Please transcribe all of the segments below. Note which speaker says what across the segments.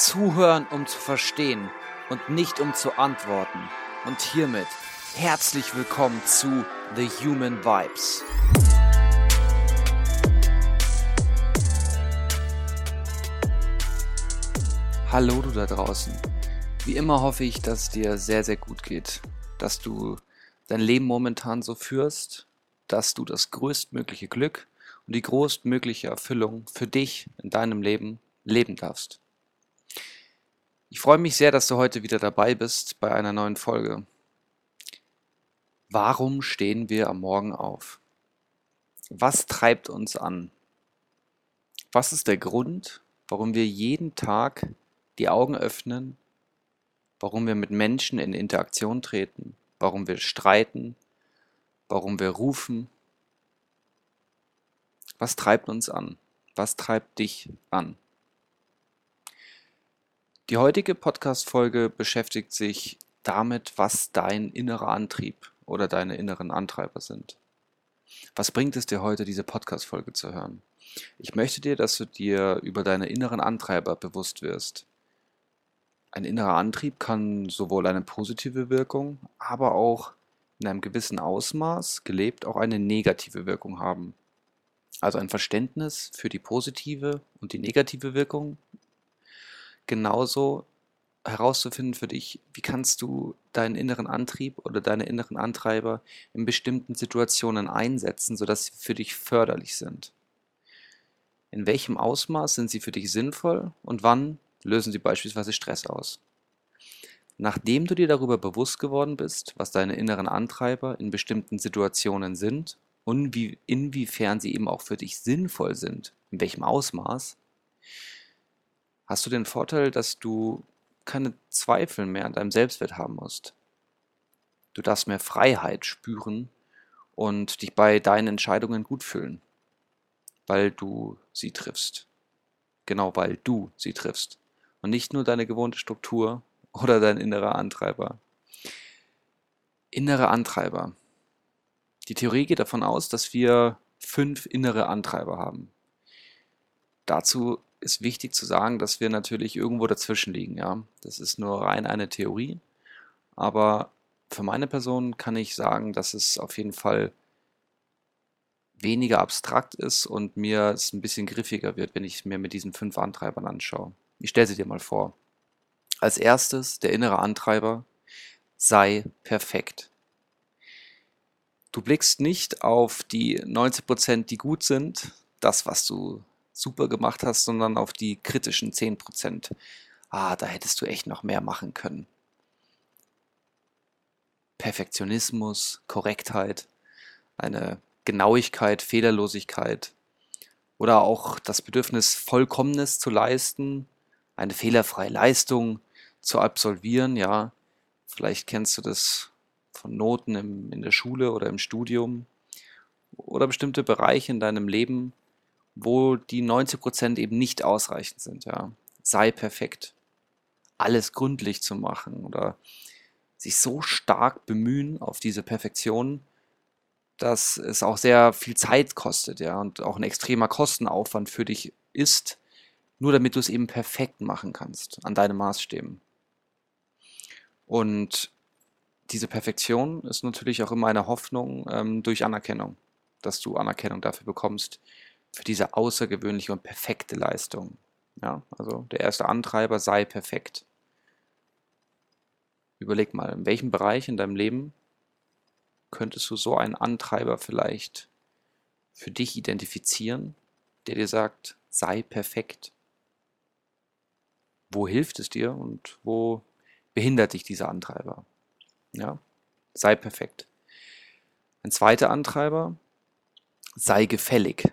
Speaker 1: Zuhören, um zu verstehen und nicht um zu antworten. Und hiermit herzlich willkommen zu The Human Vibes. Hallo du da draußen. Wie immer hoffe ich, dass es dir sehr, sehr gut geht, dass du dein Leben momentan so führst, dass du das größtmögliche Glück und die größtmögliche Erfüllung für dich in deinem Leben leben darfst. Ich freue mich sehr, dass du heute wieder dabei bist bei einer neuen Folge. Warum stehen wir am Morgen auf? Was treibt uns an? Was ist der Grund, warum wir jeden Tag die Augen öffnen, warum wir mit Menschen in Interaktion treten, warum wir streiten, warum wir rufen, was treibt uns an? Was treibt dich an? Die heutige Podcast-Folge beschäftigt sich damit, was dein innerer Antrieb oder deine inneren Antreiber sind. Was bringt es dir heute, diese Podcast-Folge zu hören? Ich möchte dir, dass du dir über deine inneren Antreiber bewusst wirst. Ein innerer Antrieb kann sowohl eine positive Wirkung, aber auch in einem gewissen Ausmaß gelebt auch eine negative Wirkung haben. Also ein Verständnis für die positive und die negative Wirkung. Genauso herauszufinden für dich, wie kannst du deinen inneren Antrieb oder deine inneren Antreiber in bestimmten Situationen einsetzen, sodass sie für dich förderlich sind. In welchem Ausmaß sind sie für dich sinnvoll und wann lösen sie beispielsweise Stress aus? Nachdem du dir darüber bewusst geworden bist, was deine inneren Antreiber in bestimmten Situationen sind und wie, inwiefern sie eben auch für dich sinnvoll sind, in welchem Ausmaß, hast du den Vorteil, dass du keine Zweifel mehr an deinem Selbstwert haben musst. Du darfst mehr Freiheit spüren und dich bei deinen Entscheidungen gut fühlen, weil du sie triffst. Genau weil du sie triffst. Und nicht nur deine gewohnte Struktur oder dein innerer Antreiber. Innere Antreiber. Die Theorie geht davon aus, dass wir fünf innere Antreiber haben. Dazu ist wichtig zu sagen, dass wir natürlich irgendwo dazwischen liegen. Ja? Das ist nur rein eine Theorie. Aber für meine Person kann ich sagen, dass es auf jeden Fall weniger abstrakt ist und mir es ein bisschen griffiger wird, wenn ich mir mit diesen fünf Antreibern anschaue. Ich stelle sie dir mal vor. Als erstes der innere Antreiber sei perfekt. Du blickst nicht auf die 90 Prozent, die gut sind, das, was du super gemacht hast, sondern auf die kritischen 10 Prozent. Ah, da hättest du echt noch mehr machen können. Perfektionismus, Korrektheit, eine Genauigkeit, Fehlerlosigkeit oder auch das Bedürfnis, Vollkommenes zu leisten, eine fehlerfreie Leistung zu absolvieren, ja. Vielleicht kennst du das von Noten im, in der Schule oder im Studium oder bestimmte Bereiche in deinem Leben, wo die 90% eben nicht ausreichend sind. Ja. Sei perfekt. Alles gründlich zu machen oder sich so stark bemühen auf diese Perfektion, dass es auch sehr viel Zeit kostet, ja, und auch ein extremer Kostenaufwand für dich ist, nur damit du es eben perfekt machen kannst, an deinen Maßstäben. Und diese Perfektion ist natürlich auch immer eine Hoffnung ähm, durch Anerkennung, dass du Anerkennung dafür bekommst, für diese außergewöhnliche und perfekte Leistung. Ja, also der erste Antreiber sei perfekt. Überleg mal, in welchem Bereich in deinem Leben könntest du so einen Antreiber vielleicht für dich identifizieren, der dir sagt, sei perfekt. Wo hilft es dir und wo behindert dich dieser Antreiber? Ja, sei perfekt. Ein zweiter Antreiber, sei gefällig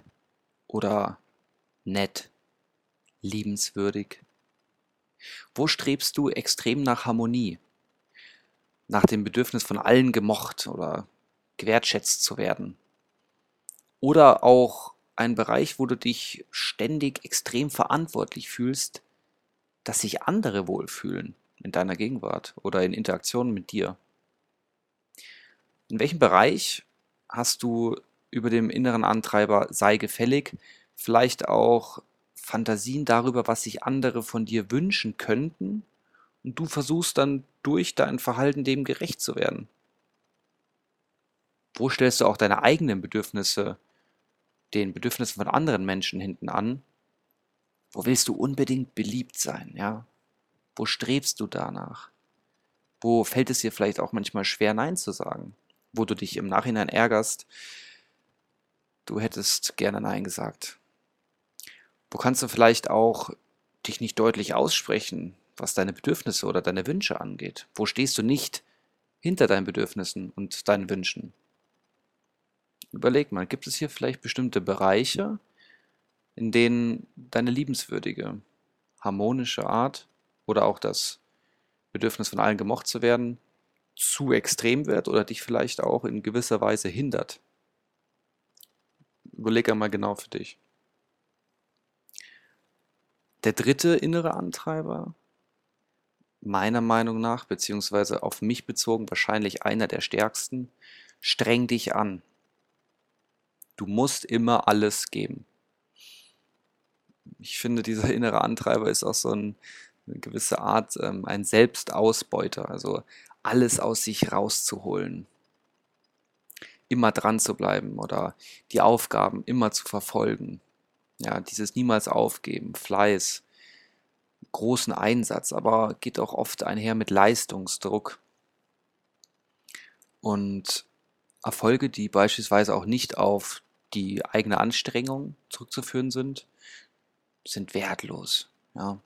Speaker 1: oder nett, liebenswürdig. Wo strebst du extrem nach Harmonie? Nach dem Bedürfnis von allen gemocht oder gewertschätzt zu werden? Oder auch ein Bereich, wo du dich ständig extrem verantwortlich fühlst, dass sich andere wohlfühlen in deiner Gegenwart oder in Interaktionen mit dir? In welchem Bereich hast du über dem inneren Antreiber sei gefällig vielleicht auch Fantasien darüber, was sich andere von dir wünschen könnten, und du versuchst dann durch dein Verhalten dem gerecht zu werden. Wo stellst du auch deine eigenen Bedürfnisse den Bedürfnissen von anderen Menschen hinten an? Wo willst du unbedingt beliebt sein, ja? Wo strebst du danach? Wo fällt es dir vielleicht auch manchmal schwer, Nein zu sagen? Wo du dich im Nachhinein ärgerst, du hättest gerne Nein gesagt. Wo kannst du vielleicht auch dich nicht deutlich aussprechen, was deine Bedürfnisse oder deine Wünsche angeht? Wo stehst du nicht hinter deinen Bedürfnissen und deinen Wünschen? Überleg mal, gibt es hier vielleicht bestimmte Bereiche, in denen deine liebenswürdige, harmonische Art oder auch das Bedürfnis von allen gemocht zu werden zu extrem wird oder dich vielleicht auch in gewisser Weise hindert? Überleg einmal genau für dich. Der dritte innere Antreiber, meiner Meinung nach, beziehungsweise auf mich bezogen, wahrscheinlich einer der stärksten, streng dich an. Du musst immer alles geben. Ich finde, dieser innere Antreiber ist auch so ein, eine gewisse Art, ähm, ein Selbstausbeuter, also alles aus sich rauszuholen. Immer dran zu bleiben oder die Aufgaben immer zu verfolgen. Ja, dieses niemals aufgeben, Fleiß, großen Einsatz, aber geht auch oft einher mit Leistungsdruck. Und Erfolge, die beispielsweise auch nicht auf die eigene Anstrengung zurückzuführen sind, sind wertlos. Ja.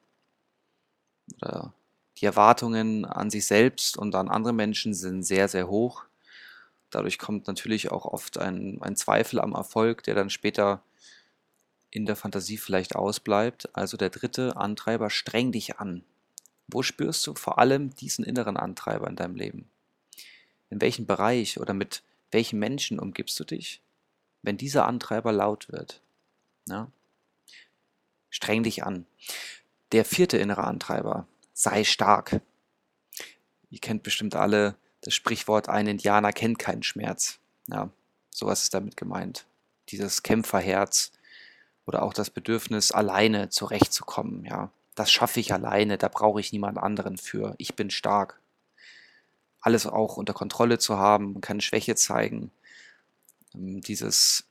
Speaker 1: Oder die Erwartungen an sich selbst und an andere Menschen sind sehr, sehr hoch. Dadurch kommt natürlich auch oft ein, ein Zweifel am Erfolg, der dann später in der Fantasie vielleicht ausbleibt. Also der dritte Antreiber, streng dich an. Wo spürst du vor allem diesen inneren Antreiber in deinem Leben? In welchem Bereich oder mit welchen Menschen umgibst du dich? wenn dieser Antreiber laut wird. Ja? Streng dich an. Der vierte innere Antreiber, sei stark. Ihr kennt bestimmt alle das Sprichwort, ein Indianer kennt keinen Schmerz. Ja, sowas ist damit gemeint. Dieses Kämpferherz oder auch das Bedürfnis, alleine zurechtzukommen. Ja, das schaffe ich alleine, da brauche ich niemand anderen für. Ich bin stark. Alles auch unter Kontrolle zu haben, keine Schwäche zeigen, ähm, dieses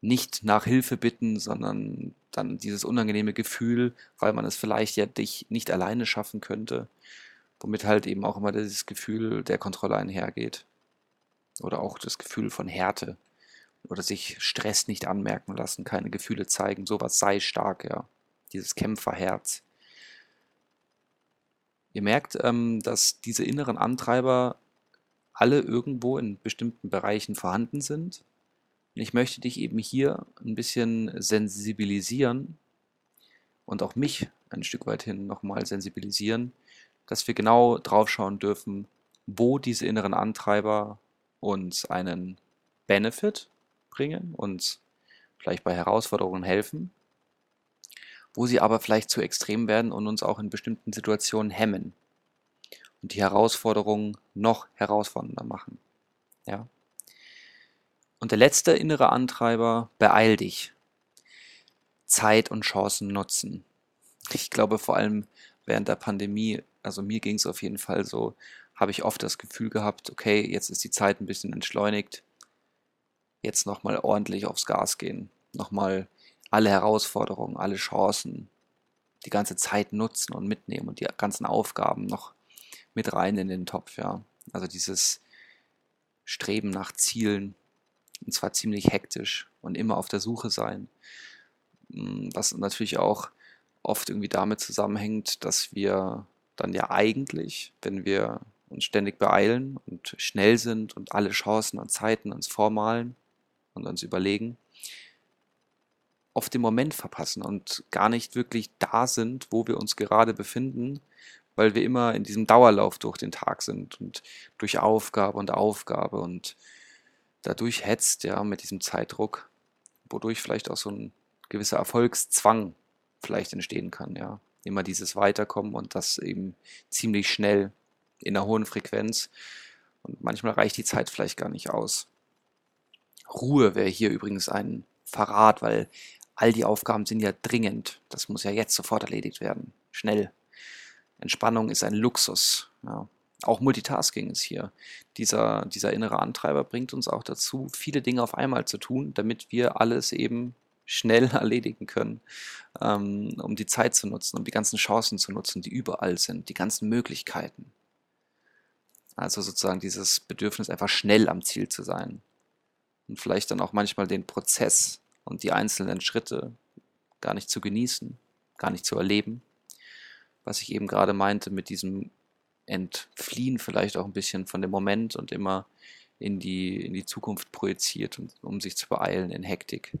Speaker 1: nicht nach Hilfe bitten, sondern dann dieses unangenehme Gefühl, weil man es vielleicht ja dich nicht alleine schaffen könnte, womit halt eben auch immer dieses Gefühl der Kontrolle einhergeht. Oder auch das Gefühl von Härte oder sich Stress nicht anmerken lassen, keine Gefühle zeigen, sowas sei stark, ja. Dieses Kämpferherz. Ihr merkt, ähm, dass diese inneren Antreiber alle irgendwo in bestimmten Bereichen vorhanden sind. Und ich möchte dich eben hier ein bisschen sensibilisieren und auch mich ein Stück weit hin nochmal sensibilisieren, dass wir genau drauf schauen dürfen, wo diese inneren Antreiber uns einen Benefit bringen, uns vielleicht bei Herausforderungen helfen, wo sie aber vielleicht zu extrem werden und uns auch in bestimmten Situationen hemmen und die Herausforderungen noch herausfordernder machen. Ja. Und der letzte innere Antreiber, beeil dich. Zeit und Chancen nutzen. Ich glaube vor allem während der Pandemie, also mir ging es auf jeden Fall so, habe ich oft das Gefühl gehabt, okay, jetzt ist die Zeit ein bisschen entschleunigt, jetzt nochmal ordentlich aufs Gas gehen, nochmal alle Herausforderungen, alle Chancen, die ganze Zeit nutzen und mitnehmen und die ganzen Aufgaben noch mit rein in den Topf, ja. Also dieses Streben nach Zielen, und zwar ziemlich hektisch und immer auf der Suche sein. Mm, was natürlich auch oft irgendwie damit zusammenhängt, dass wir dann ja eigentlich, wenn wir uns ständig beeilen und schnell sind und alle Chancen und Zeiten uns vormalen und uns überlegen, oft den Moment verpassen und gar nicht wirklich da sind, wo wir uns gerade befinden weil wir immer in diesem Dauerlauf durch den Tag sind und durch Aufgabe und Aufgabe und dadurch hetzt, ja, mit diesem Zeitdruck, wodurch vielleicht auch so ein gewisser Erfolgszwang vielleicht entstehen kann, ja. Immer dieses Weiterkommen und das eben ziemlich schnell in einer hohen Frequenz. Und manchmal reicht die Zeit vielleicht gar nicht aus. Ruhe wäre hier übrigens ein Verrat, weil all die Aufgaben sind ja dringend. Das muss ja jetzt sofort erledigt werden. Schnell. Entspannung ist ein Luxus. Ja. Auch Multitasking ist hier. Dieser, dieser innere Antreiber bringt uns auch dazu, viele Dinge auf einmal zu tun, damit wir alles eben schnell erledigen können, ähm, um die Zeit zu nutzen, um die ganzen Chancen zu nutzen, die überall sind, die ganzen Möglichkeiten. Also sozusagen dieses Bedürfnis, einfach schnell am Ziel zu sein. Und vielleicht dann auch manchmal den Prozess und die einzelnen Schritte gar nicht zu genießen, gar nicht zu erleben. Was ich eben gerade meinte mit diesem Entfliehen vielleicht auch ein bisschen von dem Moment und immer in die, in die Zukunft projiziert, um sich zu beeilen in Hektik.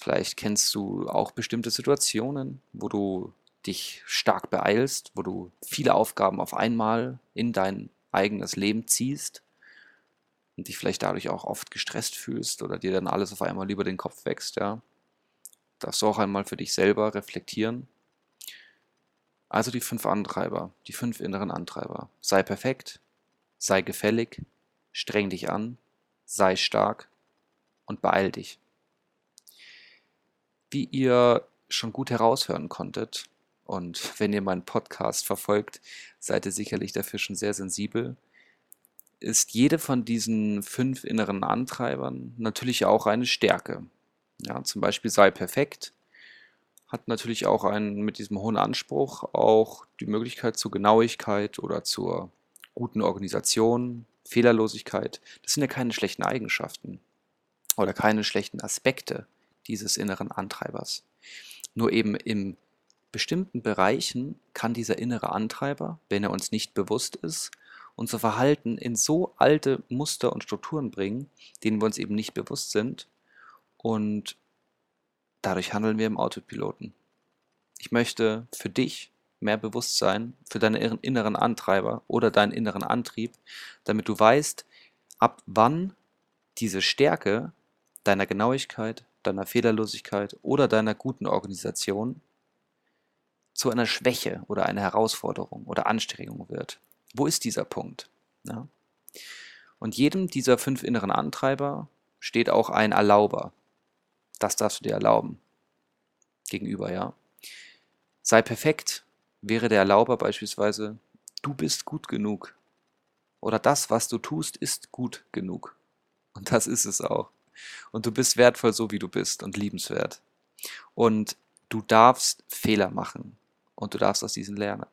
Speaker 1: Vielleicht kennst du auch bestimmte Situationen, wo du dich stark beeilst, wo du viele Aufgaben auf einmal in dein eigenes Leben ziehst und dich vielleicht dadurch auch oft gestresst fühlst oder dir dann alles auf einmal über den Kopf wächst, ja. Darfst du auch einmal für dich selber reflektieren. Also die fünf Antreiber, die fünf inneren Antreiber. Sei perfekt, sei gefällig, streng dich an, sei stark und beeil dich. Wie ihr schon gut heraushören konntet, und wenn ihr meinen Podcast verfolgt, seid ihr sicherlich dafür schon sehr sensibel, ist jede von diesen fünf inneren Antreibern natürlich auch eine Stärke. Ja, zum Beispiel sei perfekt, hat natürlich auch einen mit diesem hohen Anspruch auch die Möglichkeit zur Genauigkeit oder zur guten Organisation, Fehlerlosigkeit. Das sind ja keine schlechten Eigenschaften oder keine schlechten Aspekte dieses inneren Antreibers. Nur eben in bestimmten Bereichen kann dieser innere Antreiber, wenn er uns nicht bewusst ist, unser Verhalten in so alte Muster und Strukturen bringen, denen wir uns eben nicht bewusst sind und dadurch handeln wir im Autopiloten. Ich möchte für dich mehr Bewusstsein für deinen inneren Antreiber oder deinen inneren Antrieb, damit du weißt, ab wann diese Stärke deiner Genauigkeit, deiner Fehlerlosigkeit oder deiner guten Organisation zu einer Schwäche oder einer Herausforderung oder Anstrengung wird. Wo ist dieser Punkt? Ja? Und jedem dieser fünf inneren Antreiber steht auch ein Erlauber. Das darfst du dir erlauben. Gegenüber, ja. Sei perfekt wäre der Erlauber beispielsweise, du bist gut genug. Oder das, was du tust, ist gut genug. Und das ist es auch. Und du bist wertvoll so, wie du bist und liebenswert. Und du darfst Fehler machen und du darfst aus diesen lernen.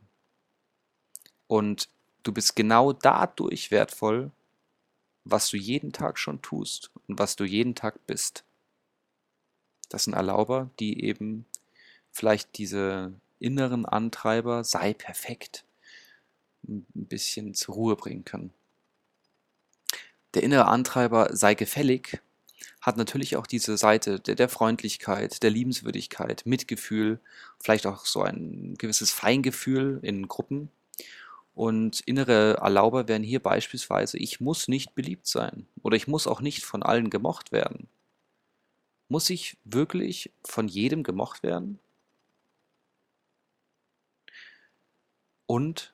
Speaker 1: Und du bist genau dadurch wertvoll, was du jeden Tag schon tust und was du jeden Tag bist. Das sind Erlauber, die eben vielleicht diese inneren Antreiber, sei perfekt, ein bisschen zur Ruhe bringen können. Der innere Antreiber, sei gefällig, hat natürlich auch diese Seite der, der Freundlichkeit, der Liebenswürdigkeit, Mitgefühl, vielleicht auch so ein gewisses Feingefühl in Gruppen. Und innere Erlauber wären hier beispielsweise, ich muss nicht beliebt sein oder ich muss auch nicht von allen gemocht werden. Muss ich wirklich von jedem gemocht werden? Und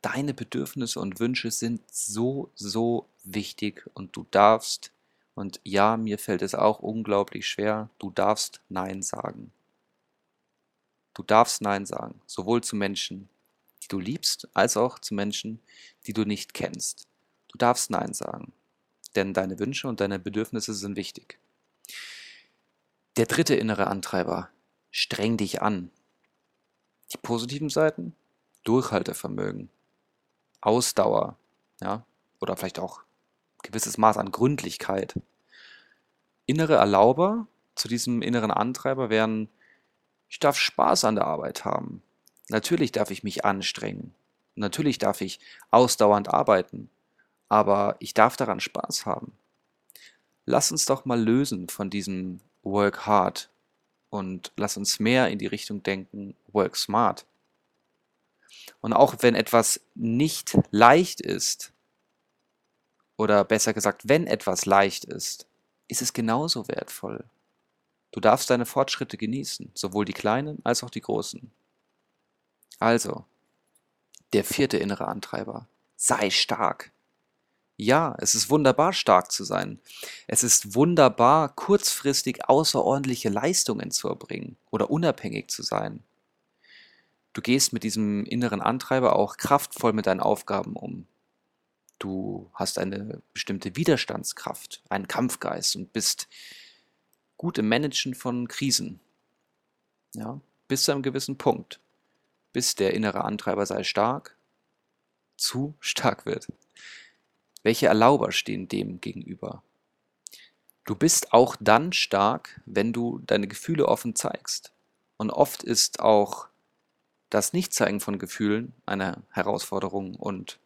Speaker 1: deine Bedürfnisse und Wünsche sind so, so wichtig und du darfst und ja, mir fällt es auch unglaublich schwer, du darfst Nein sagen. Du darfst Nein sagen, sowohl zu Menschen, die du liebst, als auch zu Menschen, die du nicht kennst. Du darfst Nein sagen, denn deine Wünsche und deine Bedürfnisse sind wichtig. Der dritte innere Antreiber, streng dich an. Die positiven Seiten, Durchhaltevermögen, Ausdauer, ja, oder vielleicht auch gewisses Maß an Gründlichkeit. Innere Erlauber zu diesem inneren Antreiber wären, ich darf Spaß an der Arbeit haben. Natürlich darf ich mich anstrengen. Natürlich darf ich ausdauernd arbeiten. Aber ich darf daran Spaß haben. Lass uns doch mal lösen von diesem Work hard und lass uns mehr in die Richtung denken, Work smart. Und auch wenn etwas nicht leicht ist, oder besser gesagt, wenn etwas leicht ist, ist es genauso wertvoll. Du darfst deine Fortschritte genießen, sowohl die kleinen als auch die großen. Also, der vierte innere Antreiber, sei stark. Ja, es ist wunderbar, stark zu sein. Es ist wunderbar, kurzfristig außerordentliche Leistungen zu erbringen oder unabhängig zu sein. Du gehst mit diesem inneren Antreiber auch kraftvoll mit deinen Aufgaben um. Du hast eine bestimmte Widerstandskraft, einen Kampfgeist und bist gut im Managen von Krisen. Ja, bis zu einem gewissen Punkt. Bis der innere Antreiber sei stark, zu stark wird. Welche Erlauber stehen dem gegenüber? Du bist auch dann stark, wenn du deine Gefühle offen zeigst. Und oft ist auch das Nichtzeigen von Gefühlen eine Herausforderung und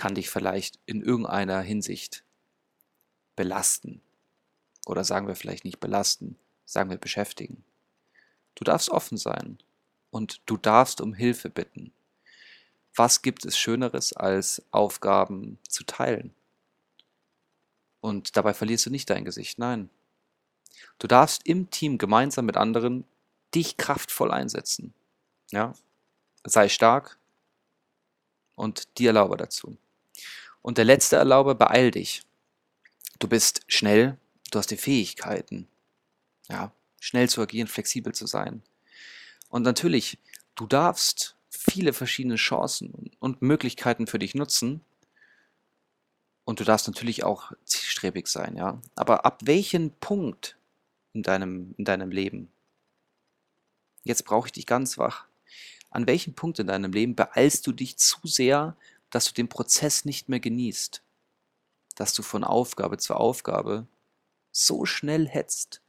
Speaker 1: kann dich vielleicht in irgendeiner Hinsicht belasten. Oder sagen wir vielleicht nicht belasten, sagen wir beschäftigen. Du darfst offen sein und du darfst um Hilfe bitten. Was gibt es Schöneres, als Aufgaben zu teilen? Und dabei verlierst du nicht dein Gesicht, nein. Du darfst im Team gemeinsam mit anderen dich kraftvoll einsetzen. Ja, sei stark und die Erlaube dazu. Und der letzte Erlaube, beeil dich. Du bist schnell, du hast die Fähigkeiten, ja, schnell zu agieren, flexibel zu sein. Und natürlich, du darfst viele verschiedene Chancen und Möglichkeiten für dich nutzen. Und du darfst natürlich auch zielstrebig sein, ja. Aber ab welchem Punkt in deinem, in deinem Leben, jetzt brauche ich dich ganz wach, an welchem Punkt in deinem Leben beeilst du dich zu sehr, dass du den Prozess nicht mehr genießt? Dass du von Aufgabe zu Aufgabe so schnell hetzt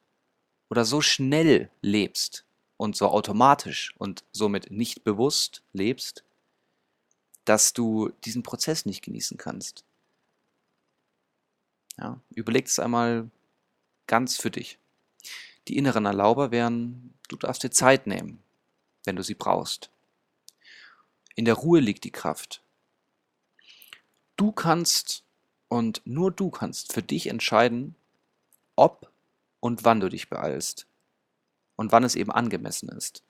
Speaker 1: oder so schnell lebst und so automatisch und somit nicht bewusst lebst, dass du diesen Prozess nicht genießen kannst. Ja, überleg es einmal ganz für dich. Die inneren Erlauber wären, du darfst dir Zeit nehmen, wenn du sie brauchst. In der Ruhe liegt die Kraft. Du kannst und nur du kannst für dich entscheiden, ob und wann du dich beeilst und wann es eben angemessen ist.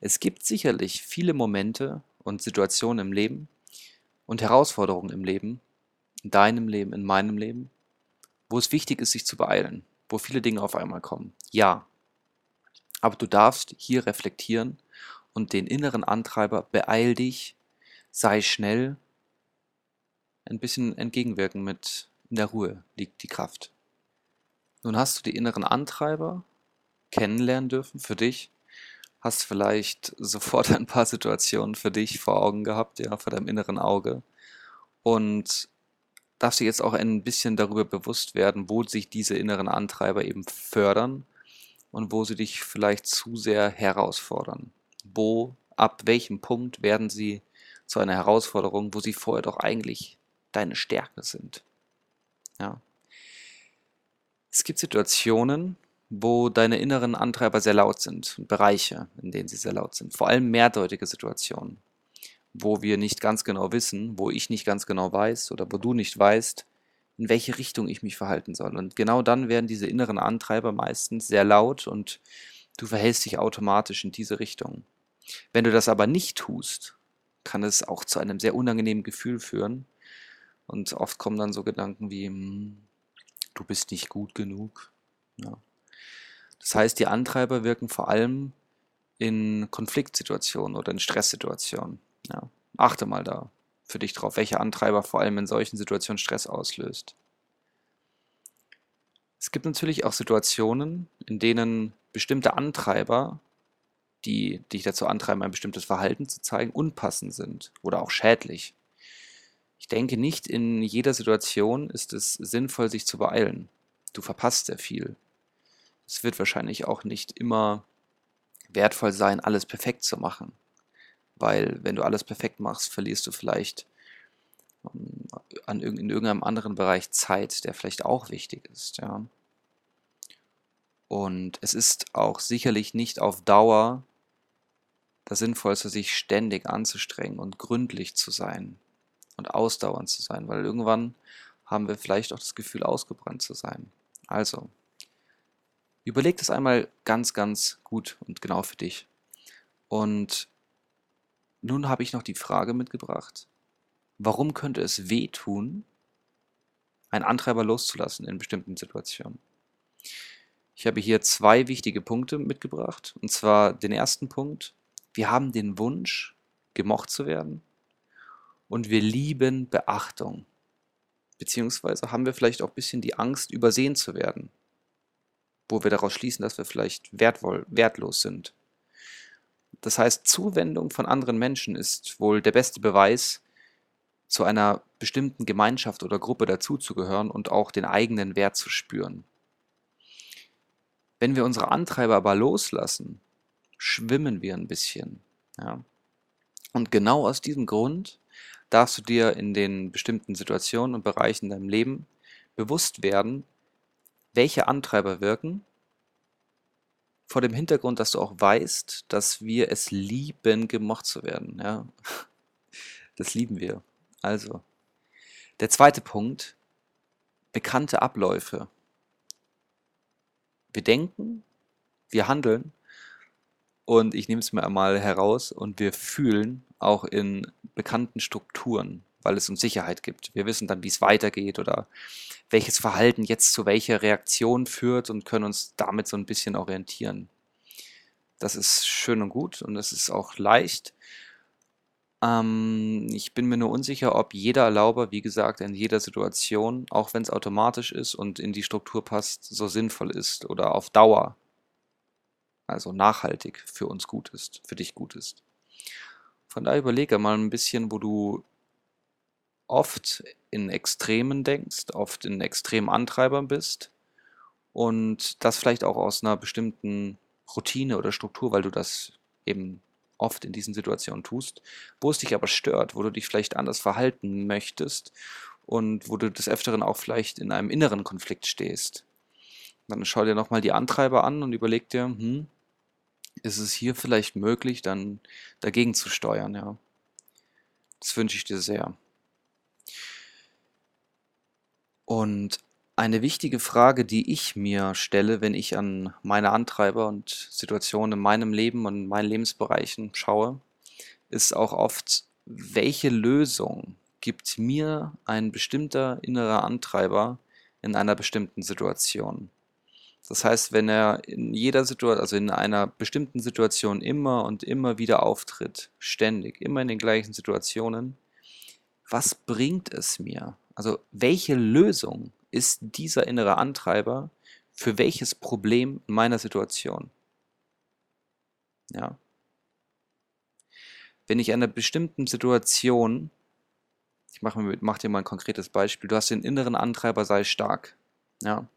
Speaker 1: Es gibt sicherlich viele Momente und Situationen im Leben und Herausforderungen im Leben, in deinem Leben, in meinem Leben, wo es wichtig ist, sich zu beeilen, wo viele Dinge auf einmal kommen. Ja. Aber du darfst hier reflektieren und den inneren Antreiber beeil dich, sei schnell, ein bisschen entgegenwirken mit in der Ruhe liegt die Kraft. Nun hast du die inneren Antreiber kennenlernen dürfen für dich, hast vielleicht sofort ein paar Situationen für dich vor Augen gehabt, ja, vor deinem inneren Auge. Und darfst dir jetzt auch ein bisschen darüber bewusst werden, wo sich diese inneren Antreiber eben fördern und wo sie dich vielleicht zu sehr herausfordern? Wo, ab welchem Punkt werden sie zu einer Herausforderung, wo sie vorher doch eigentlich deine Stärke sind. Ja. Es gibt Situationen, wo deine inneren Antreiber sehr laut sind und Bereiche, in denen sie sehr laut sind. Vor allem mehrdeutige Situationen, wo wir nicht ganz genau wissen, wo ich nicht ganz genau weiß oder wo du nicht weißt, in welche Richtung ich mich verhalten soll. Und genau dann werden diese inneren Antreiber meistens sehr laut und du verhältst dich automatisch in diese Richtung. Wenn du das aber nicht tust, kann es auch zu einem sehr unangenehmen Gefühl führen. Und oft kommen dann so Gedanken wie, hm, du bist nicht gut genug. Ja. Das heißt, die Antreiber wirken vor allem in Konfliktsituationen oder in Stresssituationen. Ja. Achte mal da für dich drauf, welche Antreiber vor allem in solchen Situationen Stress auslöst. Es gibt natürlich auch Situationen, in denen bestimmte Antreiber die dich dazu antreiben, ein bestimmtes Verhalten zu zeigen, unpassend sind oder auch schädlich. Ich denke nicht in jeder Situation ist es sinnvoll, sich zu beeilen. Du verpasst sehr viel. Es wird wahrscheinlich auch nicht immer wertvoll sein, alles perfekt zu machen. Weil wenn du alles perfekt machst, verlierst du vielleicht ähm, in irgendeinem anderen Bereich Zeit, der vielleicht auch wichtig ist. Ja. Und es ist auch sicherlich nicht auf Dauer das Sinnvollste, sich ständig anzustrengen und gründlich zu sein und ausdauernd zu sein, weil irgendwann haben wir vielleicht auch das Gefühl, ausgebrannt zu sein. Also, überleg das einmal ganz, ganz gut und genau für dich. Und nun habe ich noch die Frage mitgebracht, warum könnte es wehtun, einen Antreiber loszulassen in bestimmten Situationen. Ich habe hier zwei wichtige Punkte mitgebracht. Und zwar den ersten Punkt. Wir haben den Wunsch, gemocht zu werden. Und wir lieben Beachtung. Beziehungsweise haben wir vielleicht auch ein bisschen die Angst, übersehen zu werden. Wo wir daraus schließen, dass wir vielleicht wertvoll, wertlos sind. Das heißt, Zuwendung von anderen Menschen ist wohl der beste Beweis, zu einer bestimmten Gemeinschaft oder Gruppe dazuzugehören und auch den eigenen Wert zu spüren. Wenn wir unsere Antreiber aber loslassen, schwimmen wir ein bisschen. Ja. Und genau aus diesem Grund darfst du dir in den bestimmten Situationen und Bereichen in deinem Leben bewusst werden, welche Antreiber wirken, vor dem Hintergrund, dass du auch weißt, dass wir es lieben, gemocht zu werden. Ja. Das lieben wir. Also, der zweite Punkt, bekannte Abläufe. Wir denken, wir handeln und ich nehme es mir einmal heraus und wir fühlen auch in bekannten Strukturen, weil es uns Sicherheit gibt. Wir wissen dann, wie es weitergeht oder welches Verhalten jetzt zu welcher Reaktion führt und können uns damit so ein bisschen orientieren. Das ist schön und gut und es ist auch leicht. Ähm, ich bin mir nur unsicher, ob jeder Erlauber, wie gesagt, in jeder Situation, auch wenn es automatisch ist und in die Struktur passt, so sinnvoll ist oder auf Dauer, also nachhaltig für uns gut ist, für dich gut ist. Von daher überlege mal ein bisschen, wo du oft in Extremen denkst, oft in extremen Antreibern bist und das vielleicht auch aus einer bestimmten Routine oder Struktur, weil du das eben oft in diesen Situationen tust, wo es dich aber stört, wo du dich vielleicht anders verhalten möchtest und wo du des Öfteren auch vielleicht in einem inneren Konflikt stehst. Dann schau dir nochmal die Antreiber an und überleg dir, hm, ist es hier vielleicht möglich, dann dagegen zu steuern, ja. Das wünsche ich dir sehr. Und eine wichtige Frage, die ich mir stelle, wenn ich an meine Antreiber und Situationen in meinem Leben und meinen Lebensbereichen schaue, ist auch oft, welche Lösung gibt mir ein bestimmter innerer Antreiber in einer bestimmten Situation? Das heißt, wenn er in jeder Situation, also in einer bestimmten Situation immer und immer wieder auftritt, ständig, immer in den gleichen Situationen, was bringt es mir? Also welche Lösung ist dieser innere Antreiber für welches Problem in meiner Situation? Ja. Wenn ich in einer bestimmten Situation, ich mache mach dir mal ein konkretes Beispiel, du hast den inneren Antreiber, sei stark. Ja.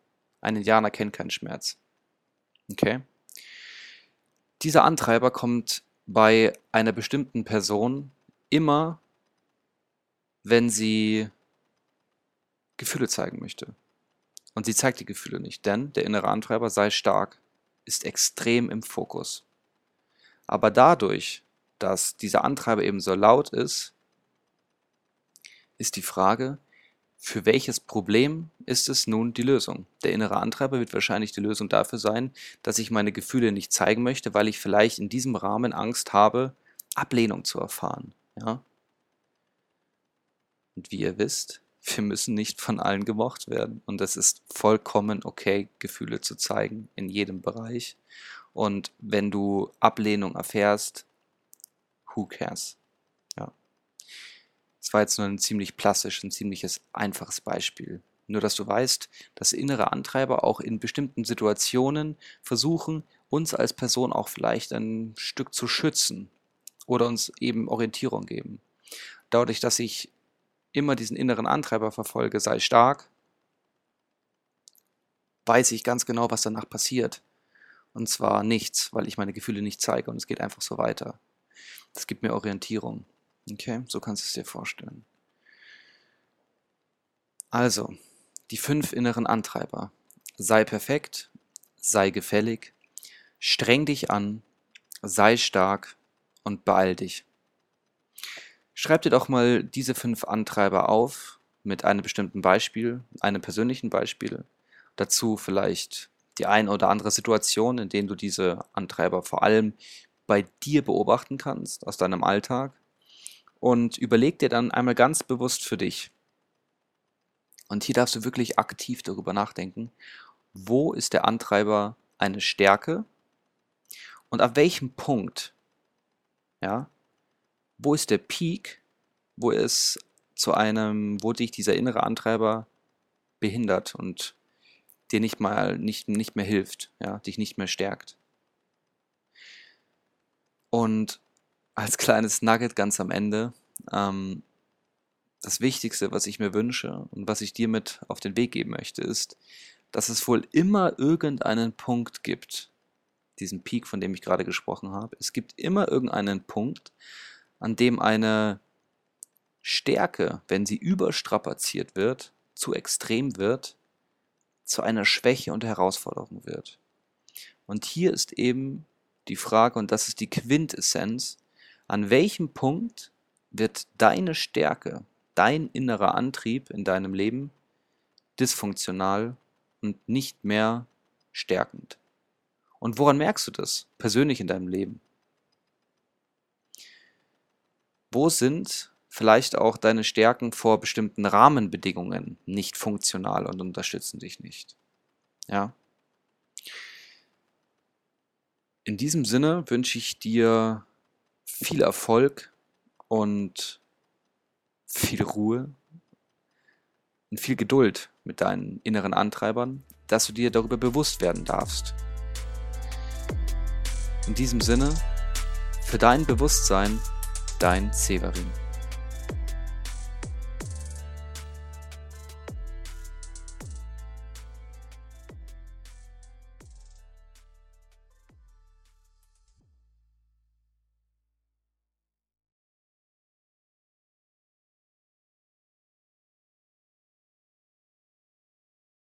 Speaker 1: Ein Indianer kennt keinen Schmerz. Okay? Dieser Antreiber kommt bei einer bestimmten Person immer, wenn sie Gefühle zeigen möchte. Und sie zeigt die Gefühle nicht, denn der innere Antreiber sei stark, ist extrem im Fokus. Aber dadurch, dass dieser Antreiber eben so laut ist, ist die Frage, für welches Problem ist es nun die Lösung? Der innere Antreiber wird wahrscheinlich die Lösung dafür sein, dass ich meine Gefühle nicht zeigen möchte, weil ich vielleicht in diesem Rahmen Angst habe, Ablehnung zu erfahren. Ja? Und wie ihr wisst, wir müssen nicht von allen gemocht werden. Und es ist vollkommen okay, Gefühle zu zeigen in jedem Bereich. Und wenn du Ablehnung erfährst, who cares? Das war jetzt nur ein ziemlich plastisch, ein ziemliches einfaches Beispiel. Nur dass du weißt, dass innere Antreiber auch in bestimmten Situationen versuchen, uns als Person auch vielleicht ein Stück zu schützen oder uns eben Orientierung geben. Dadurch, dass ich immer diesen inneren Antreiber verfolge, sei stark, weiß ich ganz genau, was danach passiert. Und zwar nichts, weil ich meine Gefühle nicht zeige und es geht einfach so weiter. Das gibt mir Orientierung. Okay, so kannst du es dir vorstellen. Also, die fünf inneren Antreiber. Sei perfekt, sei gefällig, streng dich an, sei stark und beeil dich. Schreib dir doch mal diese fünf Antreiber auf mit einem bestimmten Beispiel, einem persönlichen Beispiel. Dazu vielleicht die ein oder andere Situation, in denen du diese Antreiber vor allem bei dir beobachten kannst, aus deinem Alltag. Und überleg dir dann einmal ganz bewusst für dich, Und hier darfst du wirklich aktiv darüber nachdenken, wo ist der Antreiber eine Stärke und ab welchem Punkt, ja, wo ist der Peak, wo es zu einem, wo dich dieser innere Antreiber behindert und dir nicht mal nicht, nicht mehr hilft, ja, dich nicht mehr stärkt. Und als kleines Nugget ganz am Ende, ähm, das Wichtigste, was ich mir wünsche und was ich dir mit auf den Weg geben möchte, ist, dass es wohl immer irgendeinen Punkt gibt, diesen Peak, von dem ich gerade gesprochen habe. Es gibt immer irgendeinen Punkt, an dem eine Stärke, wenn sie überstrapaziert wird, zu extrem wird, zu einer Schwäche und Herausforderung wird. Und hier ist eben die Frage, und das ist die Quintessenz, an welchem Punkt wird deine Stärke, dein innerer Antrieb in deinem Leben dysfunktional und nicht mehr stärkend. Und woran merkst du das persönlich in deinem Leben? Wo sind vielleicht auch deine Stärken vor bestimmten Rahmenbedingungen nicht funktional und unterstützen dich nicht? Ja. In diesem Sinne wünsche ich dir viel Erfolg und viel Ruhe und viel Geduld mit deinen inneren Antreibern, dass du dir darüber bewusst werden darfst. In diesem Sinne, für dein Bewusstsein, dein Severin.